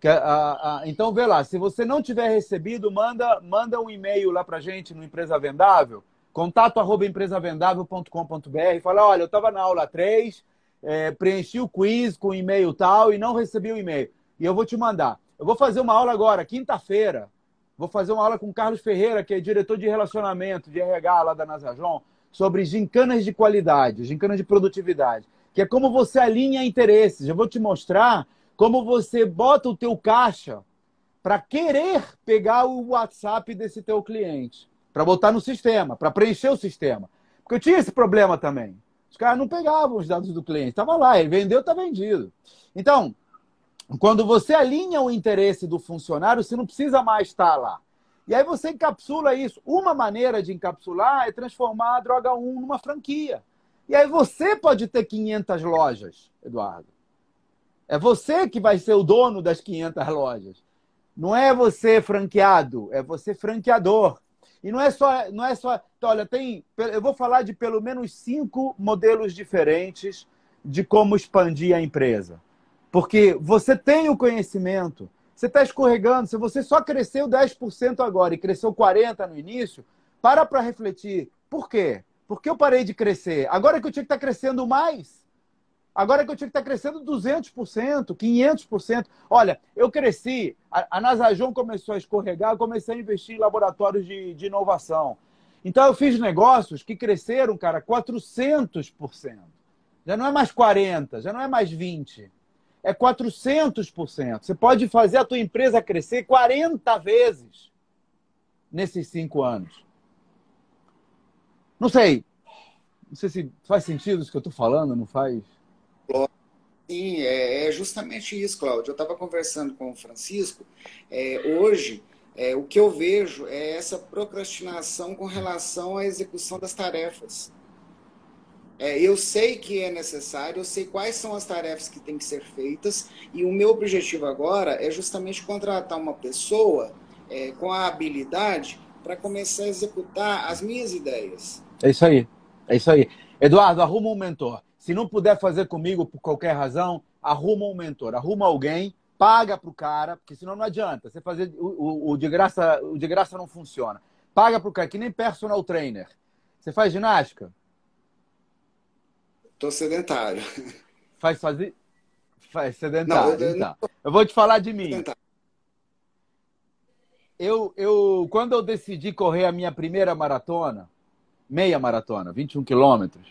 Que, a, a, então, vê lá, se você não tiver recebido, manda, manda um e-mail lá para gente no Empresa Vendável, contato arroba empresavendável.com.br e fala: olha, eu estava na aula 3, é, preenchi o quiz com e-mail tal e não recebi o e-mail e eu vou te mandar. Eu vou fazer uma aula agora, quinta-feira. Vou fazer uma aula com o Carlos Ferreira, que é diretor de relacionamento de RH lá da Nasajon, sobre gincanas de qualidade, gincanas de produtividade, que é como você alinha interesses. Eu vou te mostrar como você bota o teu caixa para querer pegar o WhatsApp desse teu cliente, para botar no sistema, para preencher o sistema. Porque eu tinha esse problema também. Os caras não pegavam os dados do cliente. Estava lá, ele vendeu, está vendido. Então, quando você alinha o interesse do funcionário, você não precisa mais estar lá. E aí você encapsula isso. Uma maneira de encapsular é transformar a Droga 1 numa franquia. E aí você pode ter 500 lojas, Eduardo. É você que vai ser o dono das 500 lojas. Não é você franqueado, é você franqueador. E não é só, não é só. Então, olha, tem. Eu vou falar de pelo menos cinco modelos diferentes de como expandir a empresa. Porque você tem o conhecimento, Você está escorregando. Se você só cresceu 10% agora e cresceu 40% no início, para para refletir. Por quê? Por que eu parei de crescer? Agora que eu tinha que estar tá crescendo mais. Agora que eu tinha que estar tá crescendo 200%, 500%. Olha, eu cresci, a, a Nasajon começou a escorregar, eu comecei a investir em laboratórios de, de inovação. Então eu fiz negócios que cresceram, cara, 400%. Já não é mais 40, já não é mais 20 é 400%. Você pode fazer a tua empresa crescer 40 vezes nesses cinco anos. Não sei. Não sei se faz sentido isso que eu estou falando, não faz? Sim, é, é justamente isso, Cláudio. Eu estava conversando com o Francisco. É, hoje, é, o que eu vejo é essa procrastinação com relação à execução das tarefas. É, eu sei que é necessário, eu sei quais são as tarefas que têm que ser feitas, e o meu objetivo agora é justamente contratar uma pessoa é, com a habilidade para começar a executar as minhas ideias. É isso aí, é isso aí. Eduardo, arruma um mentor. Se não puder fazer comigo por qualquer razão, arruma um mentor, arruma alguém, paga para o cara, porque senão não adianta. Você fazer o, o, o, de graça, o de graça não funciona. Paga para o cara, que nem personal trainer. Você faz ginástica? Tô sedentário. Faz fazer. Faz sedentário. Não, eu, então. eu vou te falar de mim. Eu, eu, quando eu decidi correr a minha primeira maratona, meia maratona, 21 quilômetros,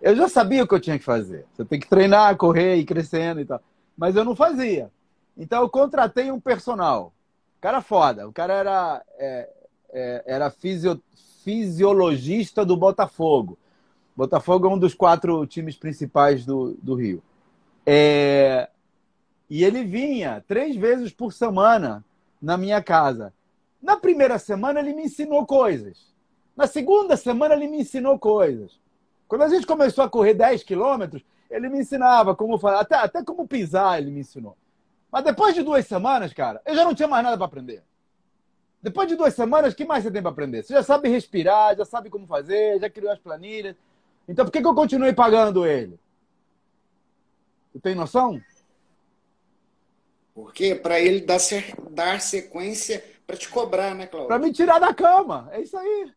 eu já sabia o que eu tinha que fazer. Você tem que treinar, correr, ir crescendo e tal. Mas eu não fazia. Então eu contratei um personal. Cara foda. O cara era, é, é, era fisio, fisiologista do Botafogo. Botafogo é um dos quatro times principais do, do Rio. É... E ele vinha três vezes por semana na minha casa. Na primeira semana, ele me ensinou coisas. Na segunda semana, ele me ensinou coisas. Quando a gente começou a correr 10 quilômetros, ele me ensinava como fazer, até, até como pisar, ele me ensinou. Mas depois de duas semanas, cara, eu já não tinha mais nada para aprender. Depois de duas semanas, o que mais você tem para aprender? Você já sabe respirar, já sabe como fazer, já criou as planilhas. Então por que, que eu continuei pagando ele? Tu tem noção? Porque para ele dar, dar sequência para te cobrar, né, Cláudio? Para me tirar da cama. É isso aí.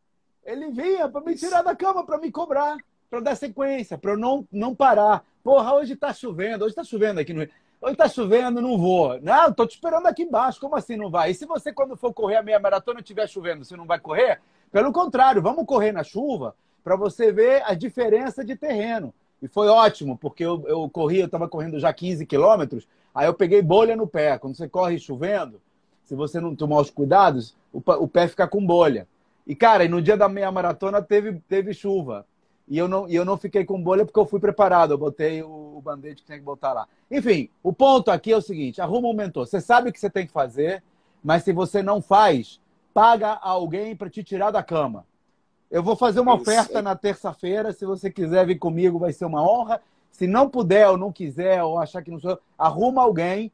Ele vinha para me tirar da cama, para me cobrar, para dar sequência, para eu não, não parar. Porra, hoje está chovendo, hoje está chovendo aqui no Hoje está chovendo, não vou. Não, estou te esperando aqui embaixo. Como assim não vai? E se você, quando for correr a meia maratona, estiver chovendo, você não vai correr? Pelo contrário, vamos correr na chuva para você ver a diferença de terreno. E foi ótimo, porque eu, eu corri, eu estava correndo já 15 quilômetros, aí eu peguei bolha no pé. Quando você corre chovendo, se você não tomar os cuidados, o, o pé fica com bolha. E, cara, no dia da meia maratona teve, teve chuva. E eu, não, e eu não fiquei com bolha porque eu fui preparado. Eu botei o, o band-aid que tinha que botar lá. Enfim, o ponto aqui é o seguinte: arruma um mentor. Você sabe o que você tem que fazer, mas se você não faz, paga alguém para te tirar da cama. Eu vou fazer uma oferta na terça-feira. Se você quiser vir comigo, vai ser uma honra. Se não puder ou não quiser, ou achar que não sou, arruma alguém,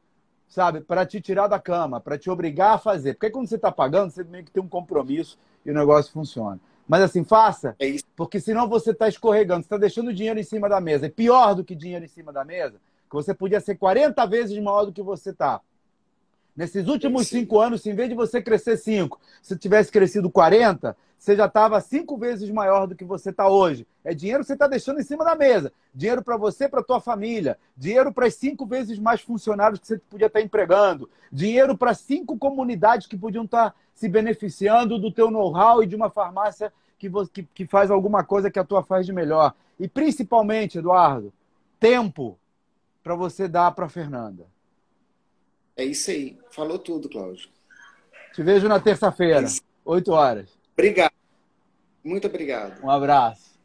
sabe, para te tirar da cama, para te obrigar a fazer. Porque quando você está pagando, você meio que tem um compromisso e o negócio funciona. Mas assim, faça, é porque senão você está escorregando, você está deixando dinheiro em cima da mesa. É pior do que dinheiro em cima da mesa, que você podia ser 40 vezes maior do que você está. Nesses últimos cinco anos, se em vez de você crescer cinco, se tivesse crescido 40, você já estava cinco vezes maior do que você está hoje. É dinheiro que você está deixando em cima da mesa. Dinheiro para você, para tua família. Dinheiro para as cinco vezes mais funcionários que você podia estar tá empregando. Dinheiro para cinco comunidades que podiam estar tá se beneficiando do teu know-how e de uma farmácia que, que, que faz alguma coisa que a tua faz de melhor. E principalmente, Eduardo, tempo para você dar para a Fernanda. É isso aí. Falou tudo, Cláudio. Te vejo na terça-feira, é 8 horas. Obrigado. Muito obrigado. Um abraço.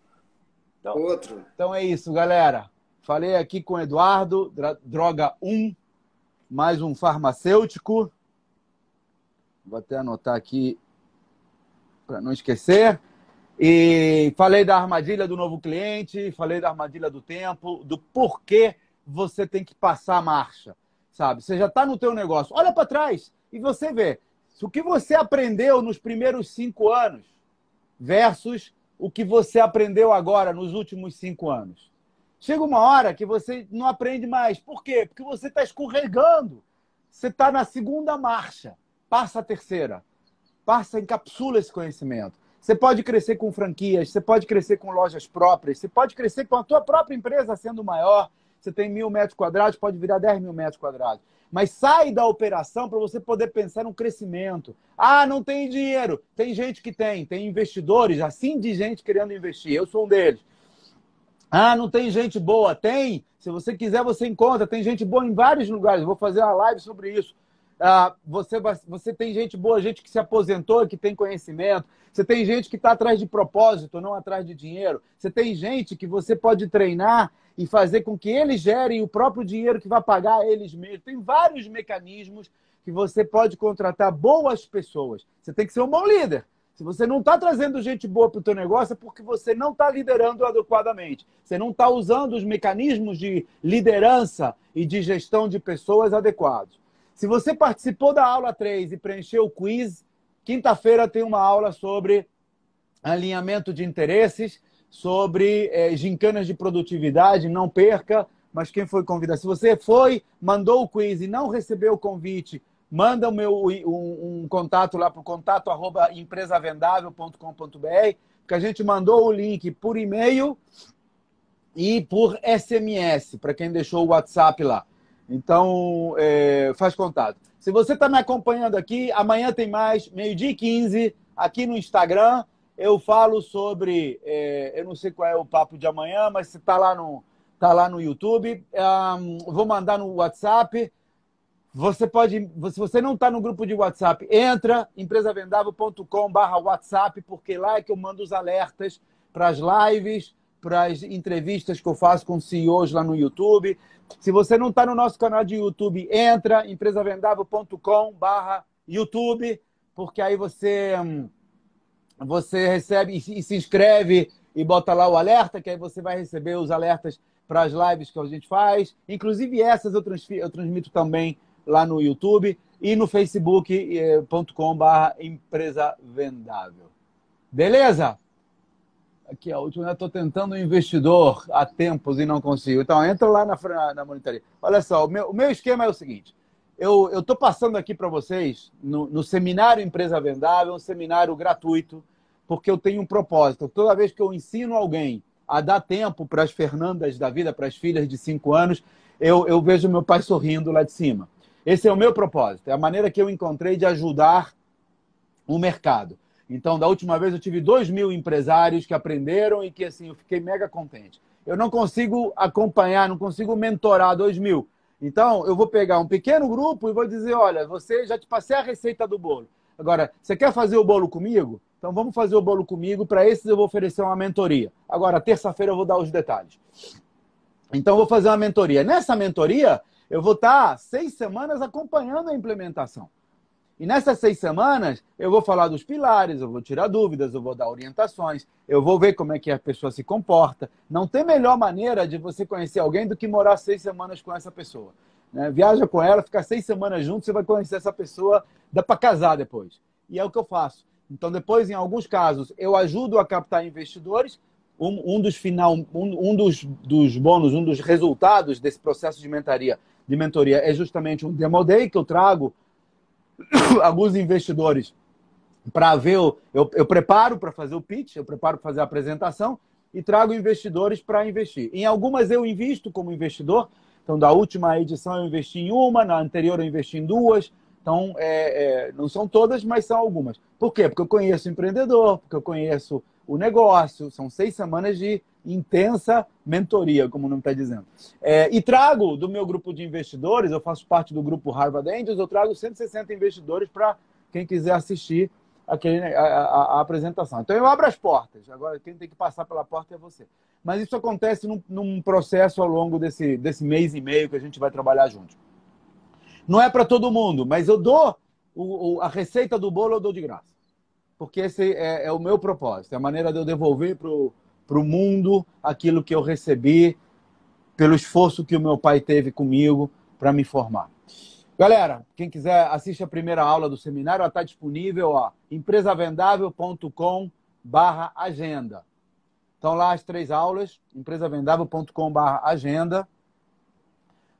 Então, Outro. Então é isso, galera. Falei aqui com o Eduardo, Droga 1, mais um farmacêutico. Vou até anotar aqui para não esquecer. E falei da armadilha do novo cliente, falei da armadilha do tempo, do porquê você tem que passar a marcha sabe? Você já está no teu negócio. Olha para trás e você vê o que você aprendeu nos primeiros cinco anos versus o que você aprendeu agora nos últimos cinco anos. Chega uma hora que você não aprende mais. Por quê? Porque você está escorregando. você está na segunda marcha, passa a terceira. Passa, encapsula esse conhecimento. Você pode crescer com franquias, você pode crescer com lojas próprias, você pode crescer com a tua própria empresa sendo maior. Você tem mil metros quadrados, pode virar 10 mil metros quadrados. Mas sai da operação para você poder pensar no crescimento. Ah, não tem dinheiro. Tem gente que tem, tem investidores, assim de gente querendo investir. Eu sou um deles. Ah, não tem gente boa? Tem. Se você quiser, você encontra. Tem gente boa em vários lugares. vou fazer uma live sobre isso. Ah, você, você tem gente boa, gente que se aposentou, que tem conhecimento. Você tem gente que está atrás de propósito, não atrás de dinheiro. Você tem gente que você pode treinar e fazer com que eles gerem o próprio dinheiro que vai pagar eles mesmos. Tem vários mecanismos que você pode contratar boas pessoas. Você tem que ser um bom líder. Se você não está trazendo gente boa para o teu negócio, é porque você não está liderando adequadamente. Você não está usando os mecanismos de liderança e de gestão de pessoas adequados. Se você participou da aula 3 e preencheu o quiz, quinta-feira tem uma aula sobre alinhamento de interesses, sobre é, gincanas de produtividade. Não perca, mas quem foi convidado? Se você foi, mandou o quiz e não recebeu o convite, manda o meu, um, um contato lá para o contato arroba empresavendável.com.br, que a gente mandou o link por e-mail e por SMS, para quem deixou o WhatsApp lá. Então, é, faz contato. Se você está me acompanhando aqui, amanhã tem mais, meio-dia e 15, aqui no Instagram. Eu falo sobre. É, eu não sei qual é o papo de amanhã, mas se está lá no, tá lá no YouTube. Um, vou mandar no WhatsApp. Você pode, se você não está no grupo de WhatsApp, entra empresavendável.com/barra WhatsApp, porque lá é que eu mando os alertas para as lives, para as entrevistas que eu faço com CEOs lá no YouTube. Se você não está no nosso canal de YouTube, entra empresavendável.com barra YouTube, porque aí você, hum, você recebe e se inscreve e bota lá o alerta, que aí você vai receber os alertas para as lives que a gente faz. Inclusive essas eu, eu transmito também lá no YouTube e no facebook.com barra empresa vendável. Beleza? Aqui, a última, estou tentando um investidor há tempos e não consigo. Então, entra lá na, na, na monitoria. Olha só, o meu, o meu esquema é o seguinte. Eu estou passando aqui para vocês, no, no Seminário Empresa Vendável, um seminário gratuito, porque eu tenho um propósito. Toda vez que eu ensino alguém a dar tempo para as Fernandas da vida, para as filhas de 5 anos, eu, eu vejo meu pai sorrindo lá de cima. Esse é o meu propósito, é a maneira que eu encontrei de ajudar o mercado. Então, da última vez eu tive dois mil empresários que aprenderam e que assim eu fiquei mega contente. Eu não consigo acompanhar, não consigo mentorar dois mil. Então, eu vou pegar um pequeno grupo e vou dizer: olha, você já te passei a receita do bolo. Agora, você quer fazer o bolo comigo? Então vamos fazer o bolo comigo. Para esses eu vou oferecer uma mentoria. Agora, terça-feira eu vou dar os detalhes. Então, eu vou fazer uma mentoria. Nessa mentoria, eu vou estar seis semanas acompanhando a implementação. E nessas seis semanas, eu vou falar dos pilares, eu vou tirar dúvidas, eu vou dar orientações, eu vou ver como é que a pessoa se comporta. Não tem melhor maneira de você conhecer alguém do que morar seis semanas com essa pessoa. Né? Viaja com ela, fica seis semanas junto, você vai conhecer essa pessoa, dá para casar depois. E é o que eu faço. Então, depois, em alguns casos, eu ajudo a captar investidores. Um, um dos final, um, um dos, dos bônus, um dos resultados desse processo de mentoria, de mentoria é justamente um demo day que eu trago alguns investidores para ver, o, eu, eu preparo para fazer o pitch, eu preparo para fazer a apresentação e trago investidores para investir. Em algumas eu invisto como investidor, então da última edição eu investi em uma, na anterior eu investi em duas, então é, é, não são todas, mas são algumas. Por quê? Porque eu conheço o empreendedor, porque eu conheço o negócio, são seis semanas de intensa mentoria, como o nome está dizendo. É, e trago do meu grupo de investidores, eu faço parte do grupo Harvard Angels, eu trago 160 investidores para quem quiser assistir aquele, a, a, a, apresentação. Então eu abro as portas, agora quem tem que passar pela porta é você. Mas isso acontece num, num processo ao longo desse, desse mês e meio que a gente vai trabalhar juntos. Não é para todo mundo, mas eu dou o, o, a receita do bolo, eu dou de graça. Porque esse é, é o meu propósito, é a maneira de eu devolver para o para o mundo aquilo que eu recebi pelo esforço que o meu pai teve comigo para me formar. Galera, quem quiser assiste a primeira aula do seminário, está disponível, ó, empresavendável.com barra agenda. Estão lá as três aulas, empresavendável.com barra agenda.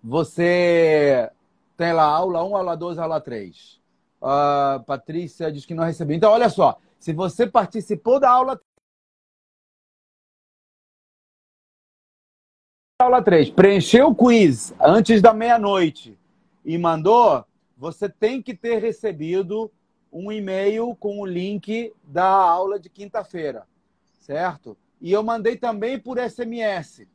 Você Tem lá aula 1, aula 2, aula 3. Uh, Patrícia diz que não recebeu. Então, olha só. Se você participou da aula aula 3, preencheu o quiz antes da meia-noite e mandou, você tem que ter recebido um e-mail com o link da aula de quinta-feira, certo? E eu mandei também por SMS.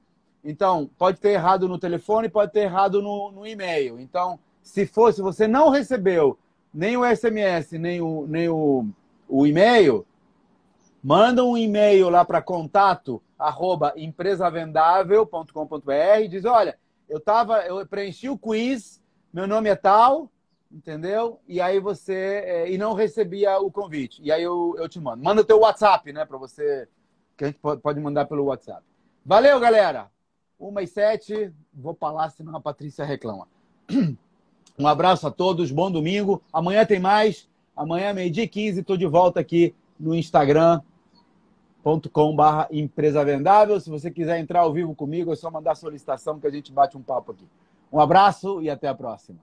Então, pode ter errado no telefone, pode ter errado no, no e-mail. Então, se for, se você não recebeu nem o SMS, nem o, nem o, o e-mail, manda um e-mail lá para contato arroba empresavendável.com.br e diz, olha, eu tava, eu preenchi o quiz, meu nome é tal, entendeu? E aí você é, e não recebia o convite. E aí eu, eu te mando. Manda o teu WhatsApp, né, para você que a gente pode mandar pelo WhatsApp. Valeu, galera. Uma e sete, vou lá, senão a Patrícia reclama. Um abraço a todos, bom domingo. Amanhã tem mais. Amanhã, meio-dia e 15, estou de volta aqui no Instagram com.br empresa vendável. Se você quiser entrar ao vivo comigo, é só mandar solicitação que a gente bate um papo aqui. Um abraço e até a próxima.